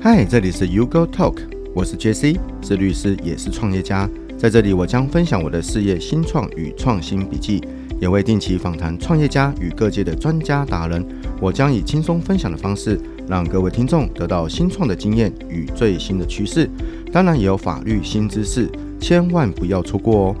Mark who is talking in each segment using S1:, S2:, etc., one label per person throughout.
S1: 嗨，这里是 U Go Talk，我是 JC，是律师，也是创业家。在这里，我将分享我的事业新创与创新笔记，也会定期访谈创业家与各界的专家达人。我将以轻松分享的方式，让各位听众得到新创的经验与最新的趋势，当然也有法律新知识，千万不要错过哦。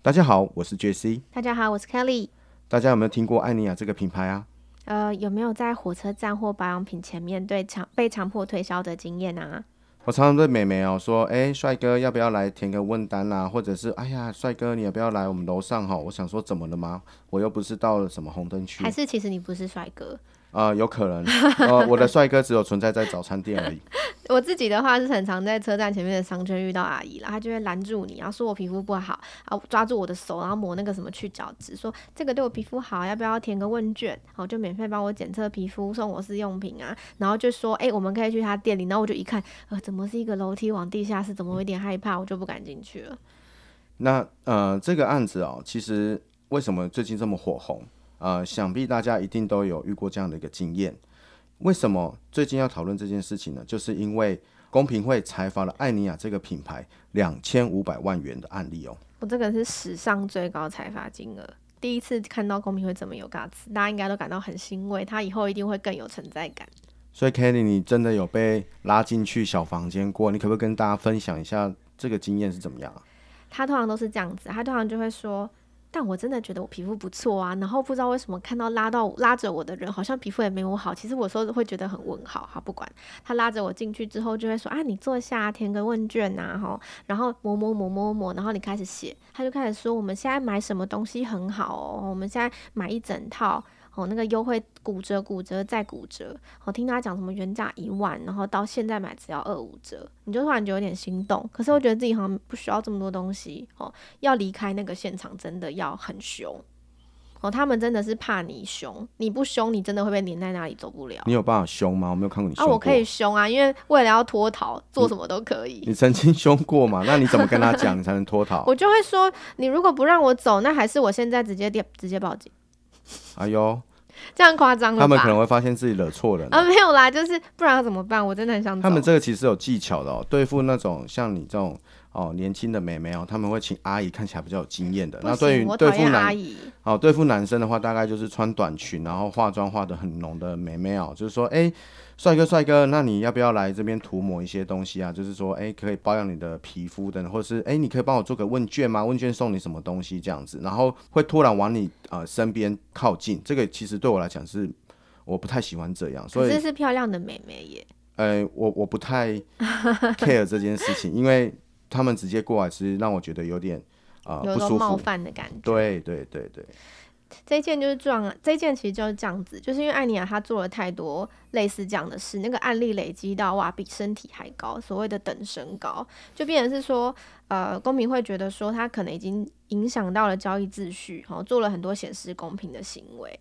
S1: 大家好，我是 JC。
S2: 大家好，我是 Kelly。
S1: 大家有没有听过艾尼亚这个品牌啊？
S2: 呃，有没有在火车站或保养品前面对强被强迫推销的经验啊？
S1: 我常常对美眉哦说，哎，帅哥要不要来填个问单啊？或者是，哎呀，帅哥你要不要来我们楼上哈？我想说怎么了吗？我又不是到了什么红灯区。
S2: 还是其实你不是帅哥？
S1: 啊、呃，有可能，呃，我的帅哥只有存在在早餐店而已。
S2: 我自己的话是很常在车站前面的商圈遇到阿姨啦，她就会拦住你，然后说我皮肤不好，然后抓住我的手，然后抹那个什么去角质，说这个对我皮肤好，要不要填个问卷？然后就免费帮我检测皮肤，送我试用品啊，然后就说，哎、欸，我们可以去他店里，然后我就一看，呃，怎么是一个楼梯往地下室，怎么有点害怕，我就不敢进去了。
S1: 那呃，这个案子哦，其实为什么最近这么火红？呃，想必大家一定都有遇过这样的一个经验。为什么最近要讨论这件事情呢？就是因为公平会裁罚了艾尼亚这个品牌两千五百万元的案例哦。
S2: 我这个是史上最高裁罚金额，第一次看到公平会这么有 guts，大家应该都感到很欣慰，他以后一定会更有存在感。
S1: 所以，Kelly，你真的有被拉进去小房间过？你可不可以跟大家分享一下这个经验是怎么样啊？
S2: 他通常都是这样子，他通常就会说。但我真的觉得我皮肤不错啊，然后不知道为什么看到拉到拉着我的人，好像皮肤也没我好。其实我说会觉得很问号，好，不管他拉着我进去之后，就会说啊，你坐下，填个问卷呐，哈，然后摸摸摸摸摸，然后你开始写，他就开始说我们现在买什么东西很好哦，我们现在买一整套。哦，那个优惠骨折、骨折再骨折。我听他讲什么原价一万，然后到现在买只要二五折，你就突然觉得有点心动。可是我觉得自己好像不需要这么多东西。哦，要离开那个现场真的要很凶。哦，他们真的是怕你凶，你不凶，你真的会被黏在那里走不了。
S1: 你有办法凶吗？我没有看过你凶过。
S2: 啊，我可以凶啊，因为为了要脱逃，做什么都可以。
S1: 你，你曾经凶过嘛？那你怎么跟他讲，你才能脱逃？
S2: 我就会说，你如果不让我走，那还是我现在直接电直接报警。
S1: 哎呦，
S2: 这样夸张了吧？
S1: 他们可能会发现自己惹错人啊！
S2: 没有啦，就是不然要怎么办？我真的很想。
S1: 他们这个其实有技巧的哦，对付那种像你这种哦年轻的妹妹哦，他们会请阿姨看起来比较有经验的。那对于对付男哦对付男生的话，大概就是穿短裙，然后化妆化的很浓的妹妹哦，就是说哎。欸帅哥，帅哥，那你要不要来这边涂抹一些东西啊？就是说，哎、欸，可以保养你的皮肤的，或者是，哎、欸，你可以帮我做个问卷吗？问卷送你什么东西这样子，然后会突然往你呃身边靠近。这个其实对我来讲是我不太喜欢这样，所以这是
S2: 漂亮的美眉耶。
S1: 呃、欸，我我不太 care 这件事情，因为他们直接过来，是让我觉得有点啊、呃、不舒服、
S2: 冒犯的感觉。
S1: 对对对对。
S2: 这一件就是这样，这一件其实就是这样子，就是因为艾尼亚他做了太多类似这样的事，那个案例累积到哇，比身体还高，所谓的等身高，就变成是说，呃，公平会觉得说他可能已经影响到了交易秩序，然后做了很多显示公平的行为。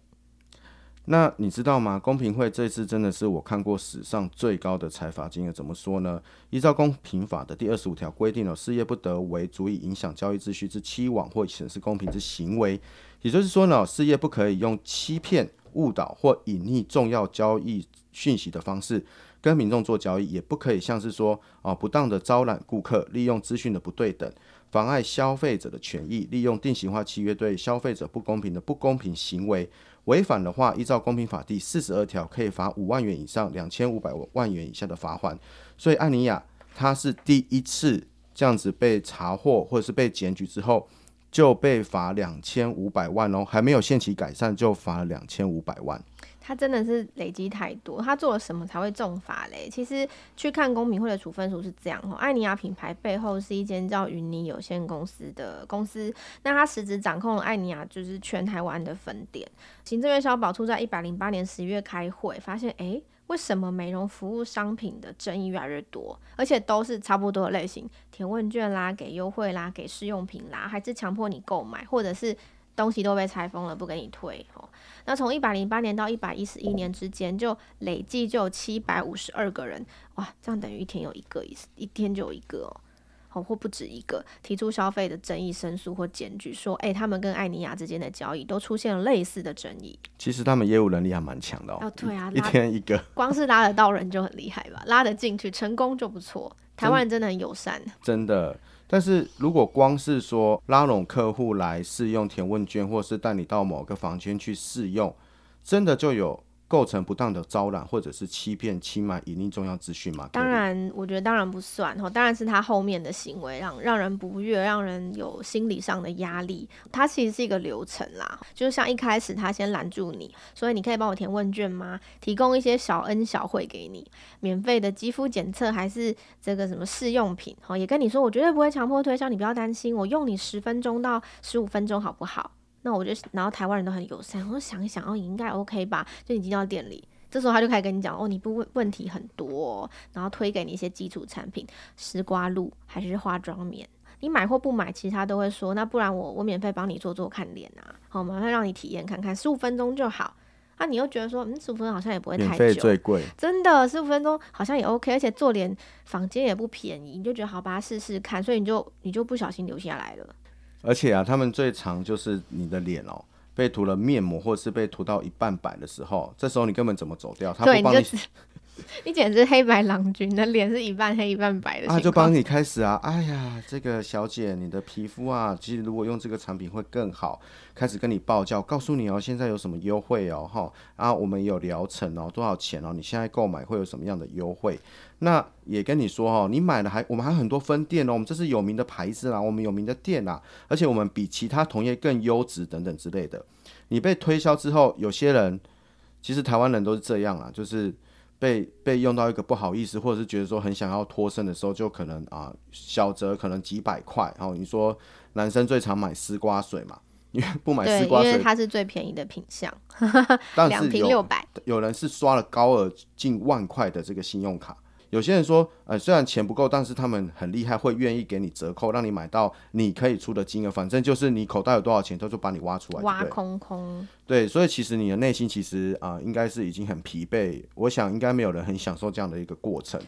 S1: 那你知道吗？公平会这次真的是我看过史上最高的财罚金额。怎么说呢？依照公平法的第二十五条规定了，事业不得为足以影响交易秩序之欺罔或显示公平之行为。也就是说呢，事业不可以用欺骗、误导或隐匿重要交易讯息的方式跟民众做交易，也不可以像是说啊不当的招揽顾客，利用资讯的不对等，妨碍消费者的权益，利用定型化契约对消费者不公平的不公平行为。违反的话，依照公平法第四十二条，可以罚五万元以上两千五百万元以下的罚款。所以，艾尼亚他是第一次这样子被查获，或者是被检举之后，就被罚两千五百万哦，还没有限期改善就罚了两千五百万。
S2: 他真的是累积太多，他做了什么才会重罚嘞？其实去看公平会的处分书是这样哦，艾尼亚品牌背后是一间叫云尼有限公司的公司，那他实质掌控了艾尼亚就是全台湾的分店。行政院消保处在一百零八年十一月开会，发现哎，为什么美容服务商品的争议越来越多，而且都是差不多的类型，填问卷啦，给优惠啦，给试用品啦，还是强迫你购买，或者是。东西都被拆封了，不给你退哦。那从一百零八年到一百一十一年之间，就累计就有七百五十二个人，哇，这样等于一天有一个，一一天就有一个哦。哦，或不止一个提出消费的争议申诉或检举，说，哎，他们跟艾尼亚之间的交易都出现了类似的争议。
S1: 其实他们业务能力还蛮强的哦。
S2: 哦，对啊，
S1: 一天一个，
S2: 光是拉得到人就很厉害吧？拉得进去成功就不错。台湾人真的很友善，
S1: 真的。但是如果光是说拉拢客户来试用填问卷，或是带你到某个房间去试用，真的就有。构成不当的招揽，或者是欺骗、欺瞒、隐匿重要资讯吗？
S2: 当然，我觉得当然不算哈，当然是他后面的行为让让人不悦，让人有心理上的压力。他其实是一个流程啦，就像一开始他先拦住你，所以你可以帮我填问卷吗？提供一些小恩小惠给你，免费的肌肤检测还是这个什么试用品，哈，也跟你说我绝对不会强迫推销，你不要担心，我用你十分钟到十五分钟好不好？那我就，然后台湾人都很友善，我想一想，哦，应该 OK 吧？就你进到店里，这时候他就开始跟你讲，哦，你不问问题很多哦，然后推给你一些基础产品，丝瓜露还是化妆棉，你买或不买，其实他都会说，那不然我我免费帮你做做看脸啊，好吗？他让你体验看看，十五分钟就好。啊，你又觉得说，嗯，十五分钟好像也不会太久，
S1: 最贵，
S2: 真的十五分钟好像也 OK，而且做脸房间也不便宜，你就觉得好，把它试试看，所以你就你就不小心留下来了。
S1: 而且啊，他们最常就是你的脸哦，被涂了面膜，或者是被涂到一半白的时候，这时候你根本怎么走掉？他不帮你。
S2: 你 你简直黑白郎君，你的脸是一半黑一半白的。
S1: 啊，就帮你开始啊！哎呀，这个小姐，你的皮肤啊，其实如果用这个产品会更好。开始跟你报价，告诉你哦，现在有什么优惠哦，哈啊，我们有疗程哦，多少钱哦？你现在购买会有什么样的优惠？那也跟你说哦，你买了还我们还有很多分店哦，我们这是有名的牌子啦，我们有名的店啦，而且我们比其他同业更优质等等之类的。你被推销之后，有些人其实台湾人都是这样啊，就是。被被用到一个不好意思，或者是觉得说很想要脱身的时候，就可能啊小则可能几百块。然后你说男生最常买丝瓜水嘛，因为不买丝瓜水，
S2: 因为它是最便宜的品相，两瓶六百。
S1: 有人是刷了高额近万块的这个信用卡。有些人说，呃，虽然钱不够，但是他们很厉害，会愿意给你折扣，让你买到你可以出的金额。反正就是你口袋有多少钱，他就把你挖出来，
S2: 挖空空。
S1: 对，所以其实你的内心其实啊、呃，应该是已经很疲惫。我想应该没有人很享受这样的一个过程。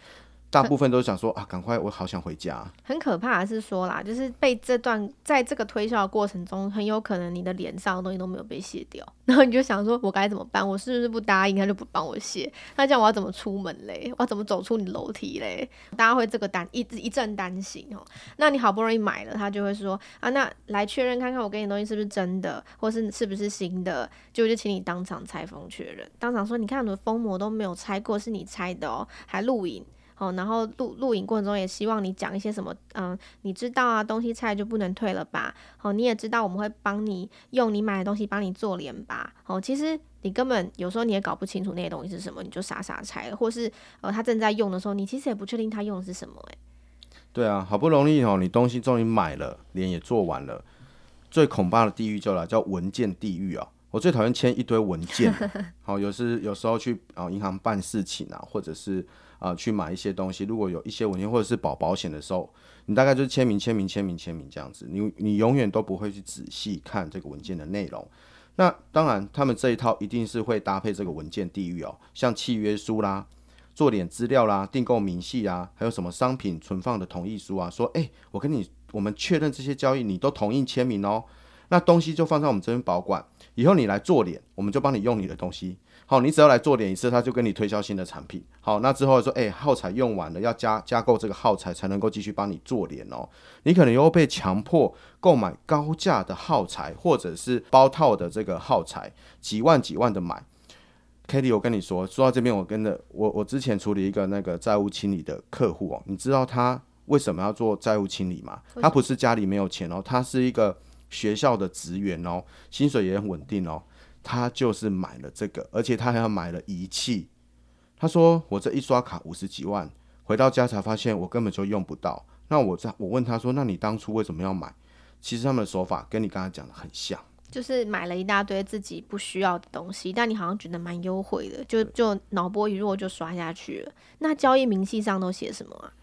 S1: 大部分都想说啊，赶快，我好想回家。
S2: 很可怕的是说啦，就是被这段在这个推销的过程中，很有可能你的脸上的东西都没有被卸掉，然后你就想说，我该怎么办？我是不是不答应他就不帮我卸？那这样我要怎么出门嘞？我要怎么走出你楼梯嘞？大家会这个担一一阵担心哦。那你好不容易买了，他就会说啊，那来确认看看我给你东西是不是真的，或是是不是新的？就就请你当场拆封确认，当场说，你看我的封膜都没有拆过，是你拆的哦，还录影。哦，然后录录影过程中也希望你讲一些什么，嗯，你知道啊，东西拆就不能退了吧？好，你也知道我们会帮你用你买的东西帮你做脸吧？好，其实你根本有时候你也搞不清楚那些东西是什么，你就傻傻拆了，或是呃他正在用的时候，你其实也不确定他用的是什么，欸，
S1: 对啊，好不容易哦，你东西终于买了，脸也做完了，最恐怖的地狱就来，叫文件地狱啊！我最讨厌签一堆文件，好，有时有时候去啊银行办事情啊，或者是。啊，去买一些东西，如果有一些文件或者是保保险的时候，你大概就是签名、签名、签名、签名这样子，你你永远都不会去仔细看这个文件的内容。那当然，他们这一套一定是会搭配这个文件地狱哦，像契约书啦、做点资料啦、订购明细啊，还有什么商品存放的同意书啊，说，诶，我跟你我们确认这些交易，你都同意签名哦，那东西就放在我们这边保管，以后你来做脸，我们就帮你用你的东西。好，你只要来做脸一次，他就跟你推销新的产品。好，那之后说，哎、欸，耗材用完了，要加加购这个耗材才能够继续帮你做脸哦。你可能又被强迫购买高价的耗材，或者是包套的这个耗材，几万几万的买。Kitty，我跟你说，说到这边，我跟的我我之前处理一个那个债务清理的客户哦，你知道他为什么要做债务清理吗？他不是家里没有钱哦，他是一个学校的职员哦，薪水也很稳定哦。他就是买了这个，而且他还要买了仪器。他说：“我这一刷卡五十几万，回到家才发现我根本就用不到。”那我在我问他说：“那你当初为什么要买？”其实他们的手法跟你刚才讲的很像，
S2: 就是买了一大堆自己不需要的东西，但你好像觉得蛮优惠的，就就脑波一弱就刷下去了。那交易明细上都写什么啊？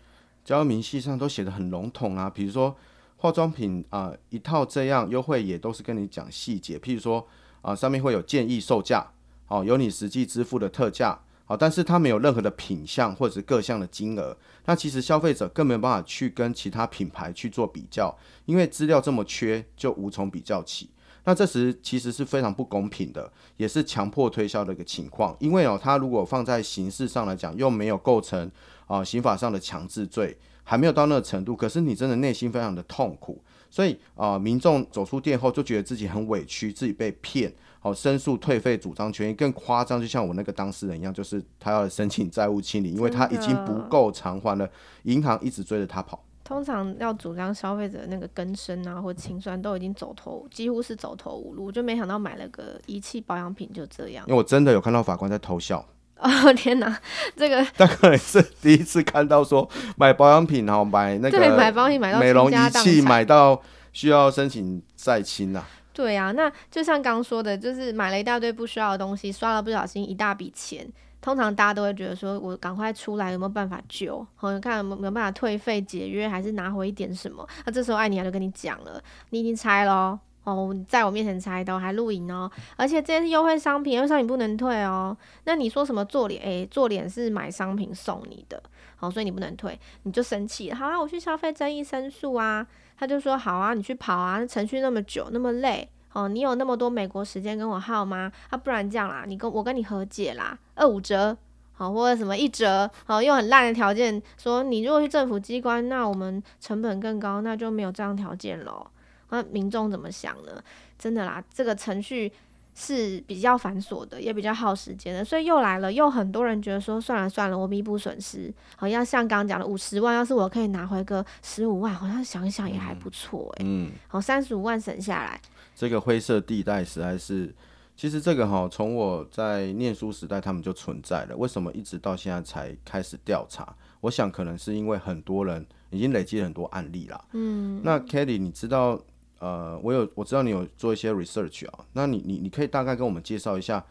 S1: 交易明细上都写的很笼统啊，比如说化妆品啊、一套这样优惠也都是跟你讲细节，譬如说。啊，上面会有建议售价，哦，有你实际支付的特价，好，但是它没有任何的品项或者是各项的金额，那其实消费者更没有办法去跟其他品牌去做比较，因为资料这么缺，就无从比较起。那这时其实是非常不公平的，也是强迫推销的一个情况。因为哦，它如果放在刑事上来讲，又没有构成啊、刑法上的强制罪，还没有到那个程度。可是你真的内心非常的痛苦，所以啊、呃，民众走出店后就觉得自己很委屈，自己被骗，好、哦、申诉退费主张权益更夸张，就像我那个当事人一样，就是他要申请债务清理，因为他已经不够偿还了，银行一直追着他跑。
S2: 通常要主张消费者那个更生啊，或清算都已经走投，几乎是走投无路，就没想到买了个仪器保养品就这样。
S1: 因为我真的有看到法官在偷笑。
S2: 哦天哪，这个
S1: 大概是第一次看到说买保养品然后买那个对
S2: 买保养品买到
S1: 美容仪器买到需要申请再清啊。
S2: 对啊，那就像刚说的，就是买了一大堆不需要的东西，刷了不小心一大笔钱。通常大家都会觉得说，我赶快出来有没有办法救？好，看有没有办法退费解约，还是拿回一点什么？那这时候艾尼亚就跟你讲了，你已经拆了哦，哦在我面前拆的，还录影哦，而且这些是优惠商品，优惠商品不能退哦。那你说什么做脸？诶、做脸是买商品送你的，好，所以你不能退，你就生气。好啊，我去消费争议申诉啊，他就说好啊，你去跑啊，程序那么久，那么累。哦，你有那么多美国时间跟我耗吗？啊，不然这样啦，你跟我跟你和解啦，二五折，好，或者什么一折，好，用很烂的条件说，你如果去政府机关，那我们成本更高，那就没有这样条件喽。那民众怎么想呢？真的啦，这个程序是比较繁琐的，也比较耗时间的，所以又来了，又很多人觉得说，算了算了，我弥补损失，好像像刚刚讲的五十万，要是我可以拿回个十五万，好像想一想也还不错诶、欸。嗯，好，三十五万省下来。
S1: 这个灰色地带实在是，其实这个哈，从我在念书时代他们就存在了。为什么一直到现在才开始调查？我想可能是因为很多人已经累积了很多案例啦。嗯，那 Kelly，你知道，呃，我有我知道你有做一些 research 啊，那你你你可以大概跟我们介绍一下，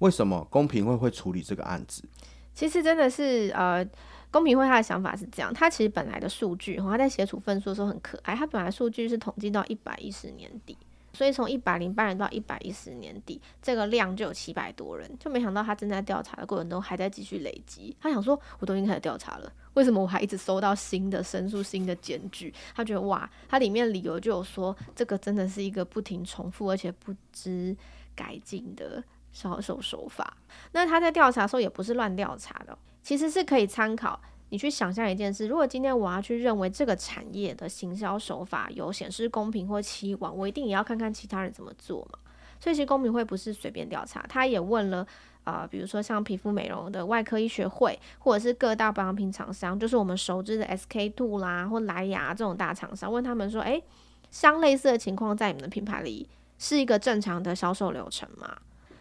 S1: 为什么公平会会处理这个案子？
S2: 其实真的是呃，公平会他的想法是这样，他其实本来的数据，他在写处分书的时候很可爱，他本来数据是统计到一百一十年底。所以从一百零八人到一百一十年底，这个量就有七百多人，就没想到他正在调查的过程中还在继续累积。他想说，我都已经开始调查了，为什么我还一直收到新的申诉、新的检举？他觉得哇，他里面理由就有说，这个真的是一个不停重复而且不知改进的销售手法。那他在调查的时候也不是乱调查的，其实是可以参考。你去想象一件事，如果今天我要去认为这个产业的行销手法有显示公平或欺罔，我一定也要看看其他人怎么做嘛。所以其实公平会不是随便调查，他也问了啊、比如说像皮肤美容的外科医学会，或者是各大保养品厂商，就是我们熟知的 SK two 啦或莱雅这种大厂商，问他们说，诶，相类似的情况在你们的品牌里是一个正常的销售流程吗？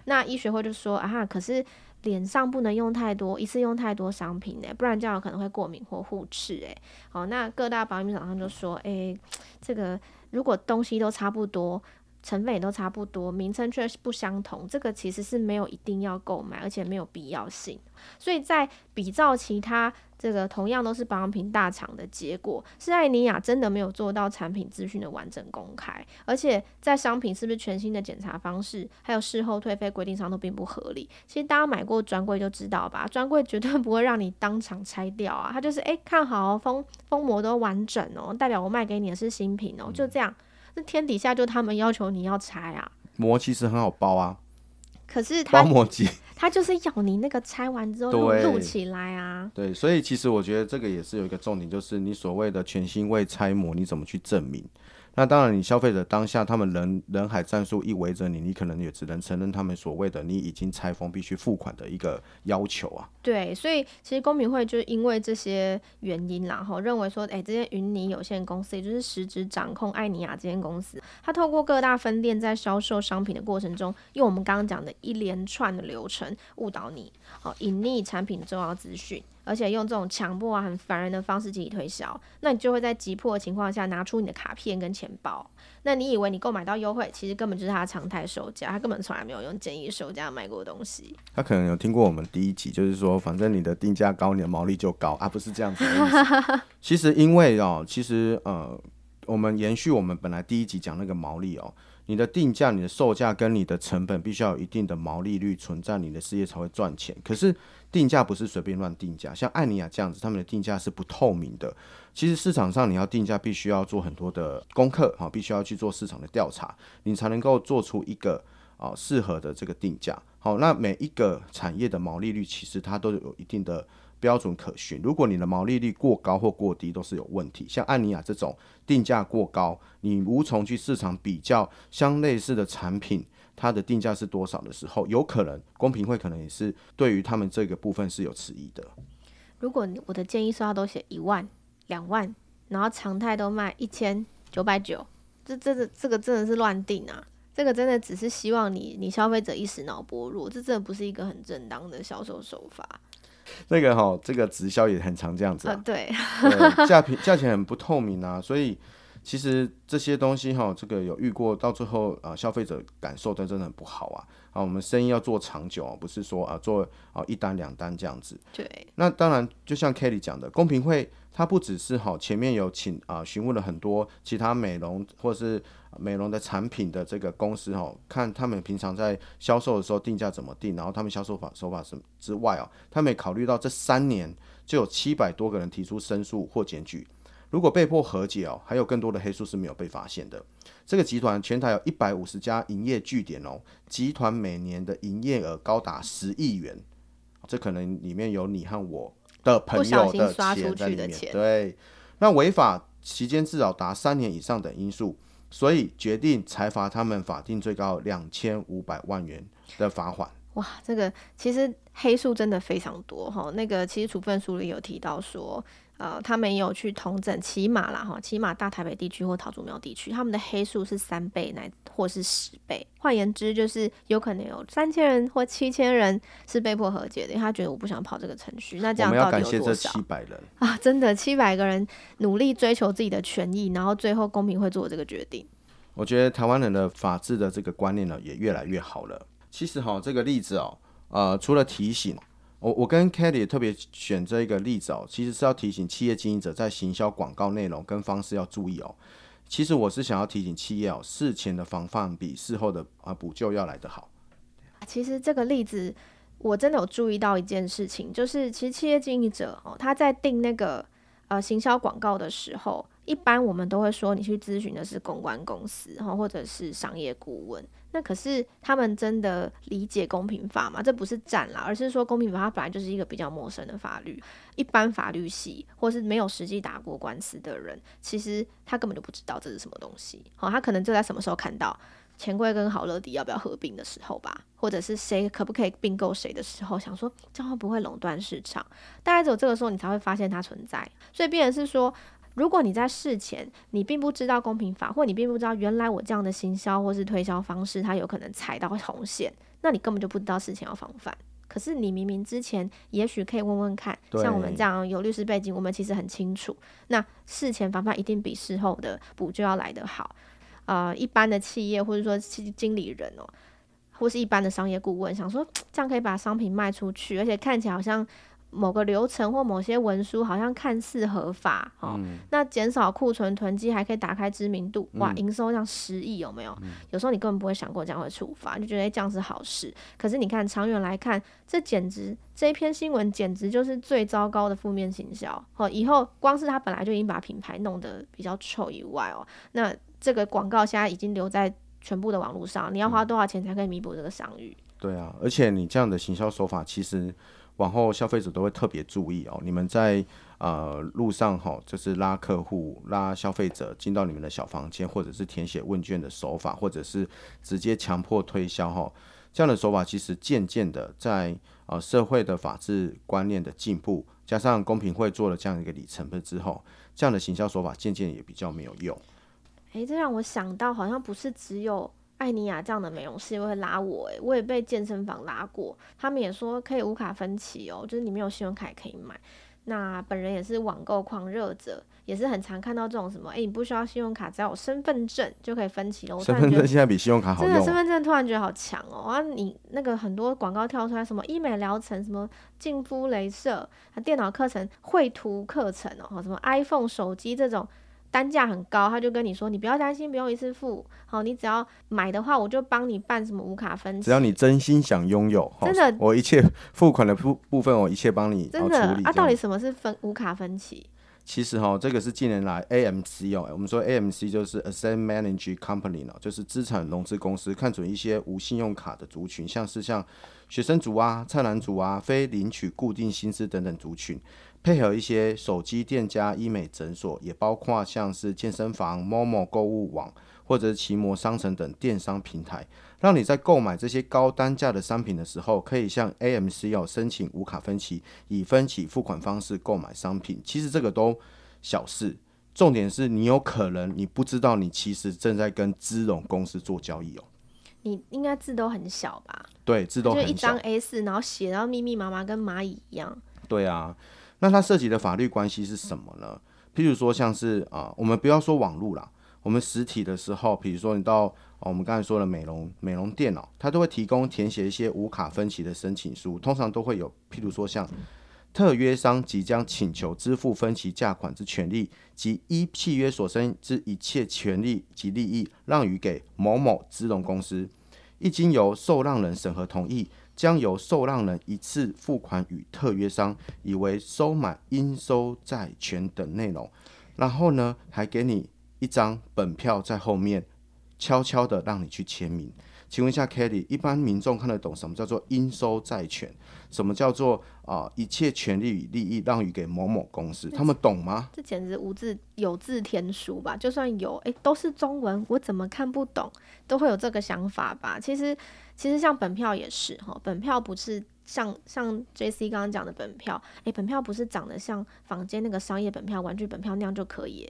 S2: 那医学会就说啊，可是。脸上不能用太多，一次用太多商品诶，不然这样可能会过敏或互斥诶。好，那各大保养品厂商就说，诶、这个如果东西都差不多。成分也都差不多，名称却是不相同，这个其实是没有一定要购买，而且没有必要性。所以在比照其他这个同样都是保养品大厂的结果，是艾尼亚真的没有做到产品资讯的完整公开，而且在商品是不是全新的检查方式，还有事后退费规定上都并不合理。其实大家买过专柜就知道吧，专柜绝对不会让你当场拆掉啊，他就是诶、欸，看好哦封封膜都完整哦，代表我卖给你的是新品哦，就这样。那天底下就他们要求你要拆啊，膜
S1: 其实很好包啊，
S2: 可是它
S1: 包膜机，
S2: 他就是要你那个拆完之后录起来啊。
S1: 对，所以其实我觉得这个也是有一个重点，就是你所谓的全新未拆模，你怎么去证明？那当然，你消费者当下他们人人海战术一围着你，你可能也只能承认他们所谓的你已经拆封必须付款的一个要求啊。
S2: 对，所以其实公平会就是因为这些原因，然后认为说，哎，这间云尼有限公司，也就是实质掌控艾尼亚这间公司，它透过各大分店在销售商品的过程中，用我们刚刚讲的一连串的流程误导你，好，隐匿产品的重要资讯。而且用这种强迫啊、很烦人的方式进行推销，那你就会在急迫的情况下拿出你的卡片跟钱包。那你以为你购买到优惠，其实根本就是他常态售价，他根本从来没有用简易售价卖过东西。
S1: 他可能有听过我们第一集，就是说，反正你的定价高，你的毛利就高啊，不是这样子。其实因为哦，其实呃。我们延续我们本来第一集讲那个毛利哦，你的定价、你的售价跟你的成本必须要有一定的毛利率存在，你的事业才会赚钱。可是定价不是随便乱定价，像艾尼亚这样子，他们的定价是不透明的。其实市场上你要定价，必须要做很多的功课，哈，必须要去做市场的调查，你才能够做出一个啊适合的这个定价。好，那每一个产业的毛利率其实它都有一定的标准可循。如果你的毛利率过高或过低，都是有问题。像艾尼亚这种定价过高，你无从去市场比较相类似的产品。它的定价是多少的时候，有可能公平会可能也是对于他们这个部分是有迟疑的。
S2: 如果我的建议书上都写一万、两万，然后常态都卖一千九百九，这这个这个真的是乱定啊！这个真的只是希望你你消费者一时脑波弱，这真的不是一个很正当的销售手法。
S1: 那个哈，这个直销也很常这样子啊，
S2: 呃、对，
S1: 价品价钱很不透明啊，所以。其实这些东西哈，这个有遇过，到最后啊，消费者感受的真的很不好啊。啊，我们生意要做长久，不是说啊做啊一单两单这样子。
S2: 对。
S1: 那当然，就像 Kelly 讲的，公平会它不只是好前面有请啊询问了很多其他美容或是美容的产品的这个公司哦，看他们平常在销售的时候定价怎么定，然后他们销售法手法什么之外哦，他们也考虑到这三年就有七百多个人提出申诉或检举。如果被迫和解哦，还有更多的黑数是没有被发现的。这个集团全台有一百五十家营业据点哦，集团每年的营业额高达十亿元，这可能里面有你和我的朋友的钱在里面。对，那违法期间至少达三年以上等因素，所以决定裁罚他们法定最高两千五百万元的罚款。
S2: 哇，这个其实黑数真的非常多哈。那个其实处分书里有提到说。呃，他们有去统整，起码啦哈，起码大台北地区或桃竹苗地区，他们的黑数是三倍乃或是十倍。换言之，就是有可能有三千人或七千人是被迫和解的，因为他觉得我不想跑这个程序。那这样到底有多少？
S1: 七百人
S2: 啊，真的七百个人努力追求自己的权益，然后最后公平会做这个决定。
S1: 我觉得台湾人的法治的这个观念呢，也越来越好了。其实哈，这个例子哦，呃，除了提醒。我我跟 Kelly 特别选这一个例子哦，其实是要提醒企业经营者在行销广告内容跟方式要注意哦。其实我是想要提醒企业哦，事前的防范比事后的啊补救要来得好。
S2: 其实这个例子我真的有注意到一件事情，就是其实企业经营者哦，他在定那个呃行销广告的时候，一般我们都会说你去咨询的是公关公司哈，或者是商业顾问。那可是他们真的理解公平法吗？这不是战啦，而是说公平法它本来就是一个比较陌生的法律，一般法律系或是没有实际打过官司的人，其实他根本就不知道这是什么东西。好，他可能就在什么时候看到钱柜跟好乐迪要不要合并的时候吧，或者是谁可不可以并购谁的时候，想说这样会不会垄断市场？大概只有这个时候你才会发现它存在。所以，变成是说。如果你在事前你并不知道公平法，或你并不知道原来我这样的行销或是推销方式，它有可能踩到红线，那你根本就不知道事前要防范。可是你明明之前也许可以问问看，像我们这样有律师背景，我们其实很清楚，那事前防范一定比事后的补救要来得好。呃，一般的企业或者说经理人哦，或是一般的商业顾问，想说这样可以把商品卖出去，而且看起来好像。某个流程或某些文书好像看似合法，哦，嗯、那减少库存囤积还可以打开知名度，哇，营收像十亿有没有？嗯、有时候你根本不会想过这样会触发，就觉得哎这样是好事。可是你看长远来看，这简直这一篇新闻简直就是最糟糕的负面行销。哦，以后光是他本来就已经把品牌弄得比较臭以外哦，那这个广告现在已经留在全部的网络上，你要花多少钱才可以弥补这个商誉？
S1: 对啊，而且你这样的行销手法其实。往后消费者都会特别注意哦，你们在呃路上哈，就是拉客户、拉消费者进到你们的小房间，或者是填写问卷的手法，或者是直接强迫推销哈，这样的手法其实渐渐的在呃社会的法治观念的进步，加上公平会做了这样一个里程碑之后，这样的行销手法渐渐也比较没有用。
S2: 诶，这让我想到，好像不是只有。艾尼亚这样的美容师会拉我，诶，我也被健身房拉过，他们也说可以无卡分期哦，就是你没有信用卡也可以买。那本人也是网购狂热者，也是很常看到这种什么，诶，你不需要信用卡，只要有身份证就可以分期了。
S1: 身份证现在比信用卡好用。
S2: 真的，身份证突然觉得好强哦，啊，你那个很多广告跳出来，什么医美疗程，什么净肤镭射，电脑课程、绘图课程哦，什么 iPhone 手机这种。单价很高，他就跟你说，你不要担心，不用一次付，好，你只要买的话，我就帮你办什么无卡分期。
S1: 只要你真心想拥有，
S2: 真的，
S1: 我一切付款的部部分，我一切帮你
S2: 真的啊。到底什么是分无卡分期？
S1: 其实哈，这个是近年来 AMC 哦，我们说 AMC 就是 Asset Manager Company 呢，就是资产融资公司，看准一些无信用卡的族群，像是像学生族啊、菜篮族啊、非领取固定薪资等等族群。配合一些手机店家、医美诊所，也包括像是健身房、Momo 购物网或者是奇摩商城等电商平台，让你在购买这些高单价的商品的时候，可以向 AMC 要申请无卡分期，以分期付款方式购买商品。其实这个都小事，重点是你有可能你不知道，你其实正在跟资融公司做交易哦。
S2: 你应该字都很小吧？
S1: 对，字都很小，
S2: 就一张 A 四然后写到密密麻麻，跟蚂蚁一样。
S1: 对啊。那它涉及的法律关系是什么呢？譬如说，像是啊、呃，我们不要说网络啦，我们实体的时候，比如说你到、我们刚才说的美容美容店哦，它都会提供填写一些无卡分期的申请书，通常都会有譬如说像特约商即将请求支付分期价款之权利及依契约所生之一切权利及利益让与给某某资融公司，一经由受让人审核同意。将由受让人一次付款与特约商，以为收买应收债权等内容，然后呢，还给你一张本票在后面，悄悄的让你去签名。请问一下，Kelly，一般民众看得懂什么叫做应收债权？什么叫做啊、呃、一切权利与利益让与给某某公司？他们懂吗？
S2: 这简直无字有字天书吧？就算有，诶，都是中文，我怎么看不懂？都会有这个想法吧？其实，其实像本票也是哈，本票不是像像 JC 刚刚讲的本票，诶，本票不是长得像坊间那个商业本票、玩具本票那样就可以。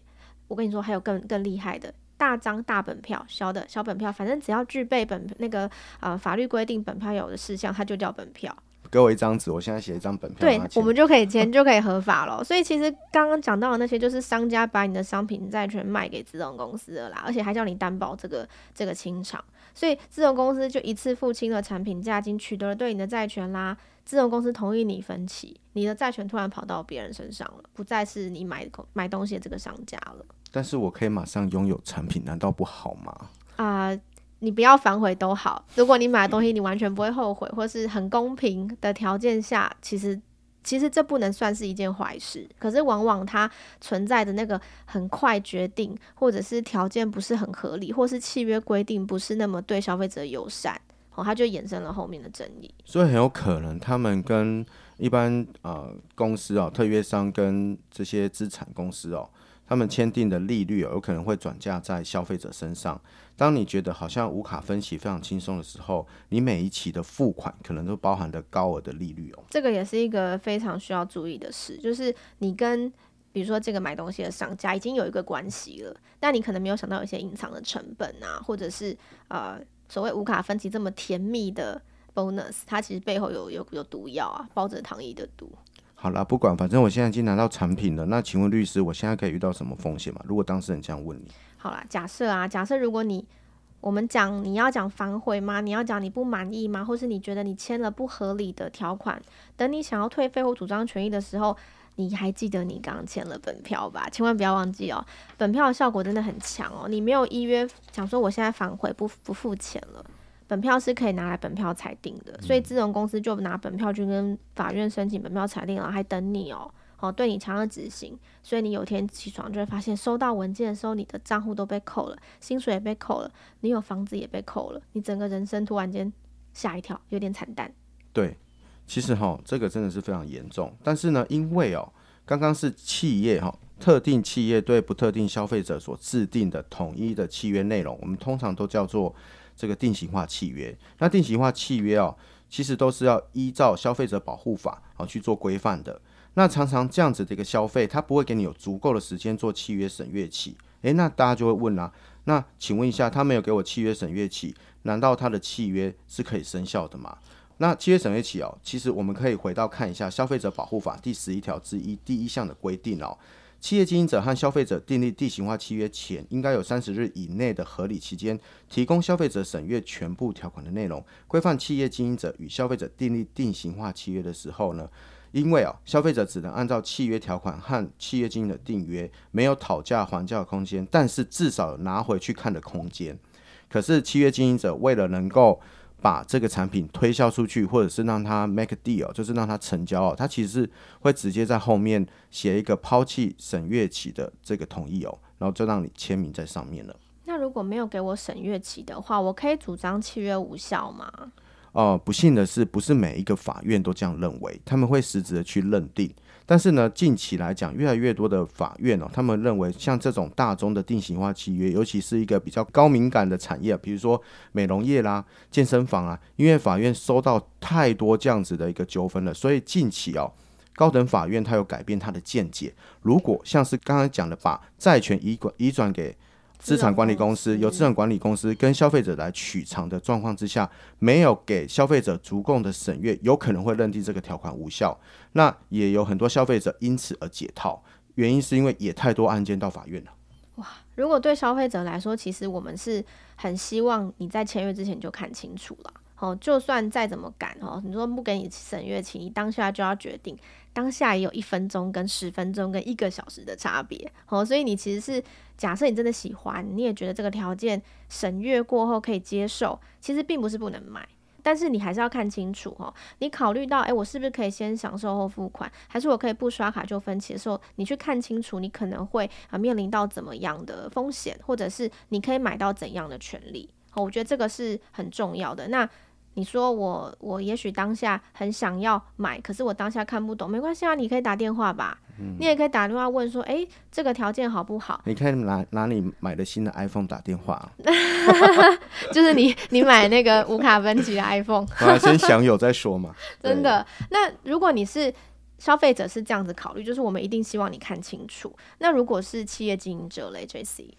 S2: 我跟你说，还有更更厉害的。大张大本票，小的小本票，反正只要具备本那个呃法律规定本票有的事项，它就叫本票。
S1: 给我一张纸，我现在写一张本票。
S2: 对，我们就可以签，就可以合法了。所以其实刚刚讲到的那些，就是商家把你的商品债权卖给自动公司了啦，而且还叫你担保这个这个清偿。所以自动公司就一次付清了产品价金，取得了对你的债权啦。自动公司同意你分期，你的债权突然跑到别人身上了，不再是你买买东西的这个商家了。
S1: 但是我可以马上拥有产品，难道不好吗？
S2: 啊、呃，你不要反悔都好。如果你买的东西你完全不会后悔，或是很公平的条件下，其实其实这不能算是一件坏事。可是往往它存在的那个很快决定，或者是条件不是很合理，或是契约规定不是那么对消费者友善，哦，它就衍生了后面的争议。
S1: 所以很有可能他们跟一般呃公司哦，特约商跟这些资产公司哦。他们签订的利率有可能会转嫁在消费者身上。当你觉得好像无卡分期非常轻松的时候，你每一期的付款可能都包含着高额的利率哦。
S2: 这个也是一个非常需要注意的事，就是你跟比如说这个买东西的商家已经有一个关系了，但你可能没有想到有一些隐藏的成本啊，或者是呃所谓无卡分期这么甜蜜的 bonus，它其实背后有有有毒药啊，包着糖衣的毒。
S1: 好啦，不管，反正我现在已经拿到产品了。那请问律师，我现在可以遇到什么风险吗？如果当事人这样问你，
S2: 好啦，假设啊，假设如果你我们讲你要讲反悔吗？你要讲你不满意吗？或是你觉得你签了不合理的条款，等你想要退费或主张权益的时候，你还记得你刚刚签了本票吧？千万不要忘记哦，本票的效果真的很强哦。你没有依约想说我现在反悔不不付钱了。本票是可以拿来本票裁定的，所以资融公司就拿本票去跟法院申请本票裁定了，还等你哦，哦，对你强制执行。所以你有天起床就会发现，收到文件的时候，你的账户都被扣了，薪水也被扣了，你有房子也被扣了，你整个人生突然间吓一跳，有点惨淡。
S1: 对，其实哈，这个真的是非常严重。但是呢，因为哦，刚刚是企业哈，特定企业对不特定消费者所制定的统一的契约内容，我们通常都叫做。这个定型化契约，那定型化契约哦，其实都是要依照消费者保护法啊去做规范的。那常常这样子的一个消费，它不会给你有足够的时间做契约审阅期。诶，那大家就会问啦，那请问一下，他没有给我契约审阅期，难道他的契约是可以生效的吗？那契约审阅期哦，其实我们可以回到看一下消费者保护法第十一条之一第一项的规定哦。企业经营者和消费者订立定型化契约前，应该有三十日以内的合理期间，提供消费者审阅全部条款的内容，规范企业经营者与消费者订立定型化契约的时候呢，因为啊，消费者只能按照契约条款和契约经营者订约，没有讨价还价的空间，但是至少有拿回去看的空间。可是契约经营者为了能够把这个产品推销出去，或者是让他 make a deal，就是让他成交哦，他其实是会直接在后面写一个抛弃审阅期的这个同意哦，然后就让你签名在上面了。
S2: 那如果没有给我审阅期的话，我可以主张契约无效吗？
S1: 哦、呃，不幸的是，不是每一个法院都这样认为，他们会实质的去认定。但是呢，近期来讲，越来越多的法院哦，他们认为像这种大宗的定型化契约，尤其是一个比较高敏感的产业，比如说美容业啦、健身房啊，因为法院收到太多这样子的一个纠纷了，所以近期哦，高等法院他有改变他的见解。如果像是刚刚讲的，把债权移管移转给资产管理公司由资产管理公司跟消费者来取偿的状况之下，没有给消费者足够的审阅，有可能会认定这个条款无效。那也有很多消费者因此而解套，原因是因为也太多案件到法院了。
S2: 哇，如果对消费者来说，其实我们是很希望你在签约之前就看清楚了。哦，就算再怎么赶哦，你说不给你审阅期，你当下就要决定，当下也有一分钟跟十分钟跟一个小时的差别。哦，所以你其实是假设你真的喜欢，你也觉得这个条件审阅过后可以接受，其实并不是不能买，但是你还是要看清楚哦。你考虑到，诶，我是不是可以先享受后付款，还是我可以不刷卡就分期的时候，你去看清楚，你可能会啊面临到怎么样的风险，或者是你可以买到怎样的权利。哦，我觉得这个是很重要的。那你说我我也许当下很想要买，可是我当下看不懂，没关系啊，你可以打电话吧，嗯、你也可以打电话问说，哎、欸，这个条件好不好？
S1: 你可以拿拿你买的新的 iPhone 打电话，
S2: 就是你你买那个无卡分期的 iPhone，
S1: 先享有再说嘛。
S2: 真的，那如果你是消费者是这样子考虑，就是我们一定希望你看清楚。那如果是企业经营者嘞，JC。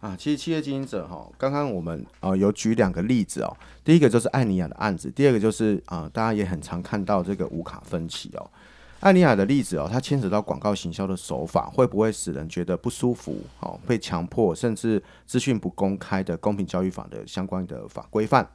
S1: 啊，其实企业经营者哈，刚刚我们呃有举两个例子哦，第一个就是艾尼亚的案子，第二个就是啊、大家也很常看到这个无卡分歧哦。艾尼亚的例子哦，它牵扯到广告行销的手法，会不会使人觉得不舒服？哦，被强迫甚至资讯不公开的公平交易法的相关的法规范。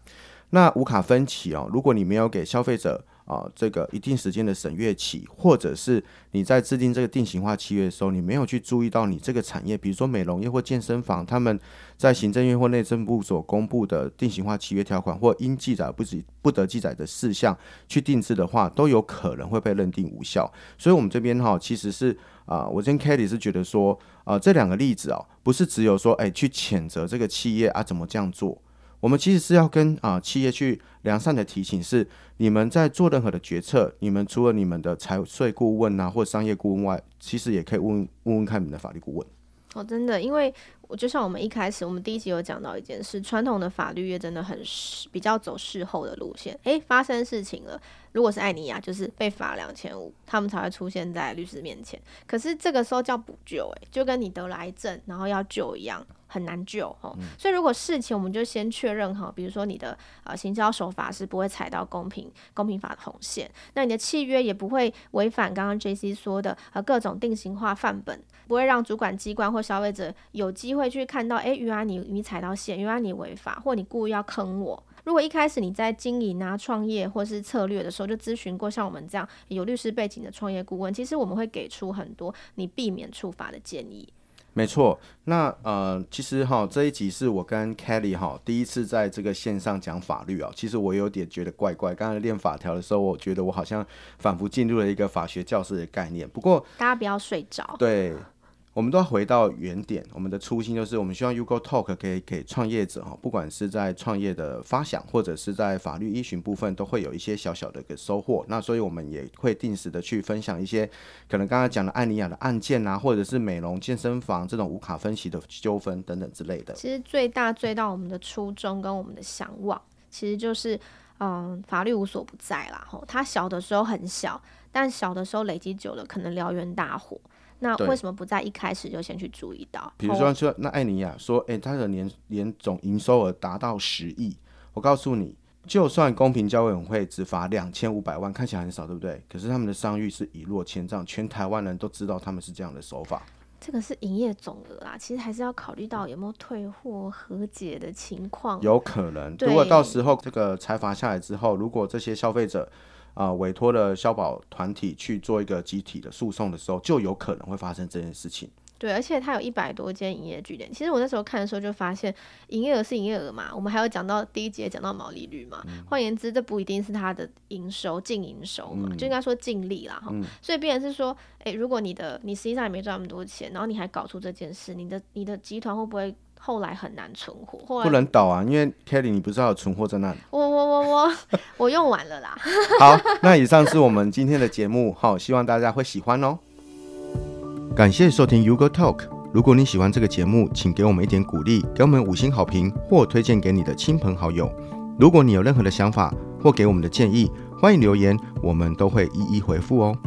S1: 那无卡分歧哦，如果你没有给消费者。啊，这个一定时间的审阅期，或者是你在制定这个定型化契约的时候，你没有去注意到你这个产业，比如说美容业或健身房，他们在行政院或内政部所公布的定型化契约条款或应记载不记不得记载的事项去定制的话，都有可能会被认定无效。所以，我们这边哈，其实是啊、呃，我跟 Kelly 是觉得说，啊、呃，这两个例子啊，不是只有说，哎，去谴责这个企业啊，怎么这样做。我们其实是要跟啊企业去良善的提醒，是你们在做任何的决策，你们除了你们的财税顾问啊或商业顾问外，其实也可以问问问看你们的法律顾问。
S2: 哦，真的，因为我就像我们一开始，我们第一集有讲到一件事，传统的法律业真的很是比较走事后的路线。诶，发生事情了，如果是艾尼亚，就是被罚两千五，他们才会出现在律师面前。可是这个时候叫补救，诶，就跟你得了癌症然后要救一样。很难救哦，所以如果事前我们就先确认哈，比如说你的呃行销手法是不会踩到公平公平法的红线，那你的契约也不会违反刚刚 JC 说的呃各种定型化范本，不会让主管机关或消费者有机会去看到，哎，原来你你踩到线，原来你违法，或你故意要坑我。如果一开始你在经营啊、创业或是策略的时候就咨询过像我们这样有律师背景的创业顾问，其实我们会给出很多你避免触法的建议。
S1: 没错，那呃，其实哈，这一集是我跟 Kelly 哈第一次在这个线上讲法律啊。其实我有点觉得怪怪，刚才练法条的时候，我觉得我好像仿佛进入了一个法学教室的概念。不过
S2: 大家不要睡着。
S1: 对。我们都要回到原点，我们的初心就是我们希望 U Go TALK 可以给创业者哈，不管是在创业的发想，或者是在法律依循部分，都会有一些小小的个收获。那所以我们也会定时的去分享一些可能刚刚讲的艾尼亚的案件啊，或者是美容健身房这种无卡分析的纠纷等等之类的。
S2: 其实最大最大我们的初衷跟我们的向往，其实就是嗯，法律无所不在啦。吼，它小的时候很小，但小的时候累积久了，可能燎原大火。那为什么不在一开始就先去注意到？
S1: 比如说说，那艾尼亚说，哎、欸，他的年年总营收额达到十亿，我告诉你，就算公平交易委员会只罚两千五百万，看起来很少，对不对？可是他们的商誉是一落千丈，全台湾人都知道他们是这样的手法。
S2: 这个是营业总额啊，其实还是要考虑到有没有退货和解的情况。
S1: 有可能，如果到时候这个裁罚下来之后，如果这些消费者啊、呃、委托了消保团体去做一个集体的诉讼的时候，就有可能会发生这件事情。
S2: 对，而且它有一百多间营业据点。其实我那时候看的时候就发现，营业额是营业额嘛，我们还有讲到第一节讲到毛利率嘛。嗯、换言之，这不一定是它的营收净营收嘛，嗯、就应该说净利啦哈。嗯、所以，必然是说，哎，如果你的你实际上也没赚那么多钱，然后你还搞出这件事，你的你的集团会不会后来很难存活？后来
S1: 不能倒啊，因为 Kelly 你不知道有存货在那里？
S2: 我我我我 我用完了啦。
S1: 好，那以上是我们今天的节目，好，希望大家会喜欢哦。感谢收听 Go TALK。如果你喜欢这个节目，请给我们一点鼓励，给我们五星好评，或推荐给你的亲朋好友。如果你有任何的想法或给我们的建议，欢迎留言，我们都会一一回复哦。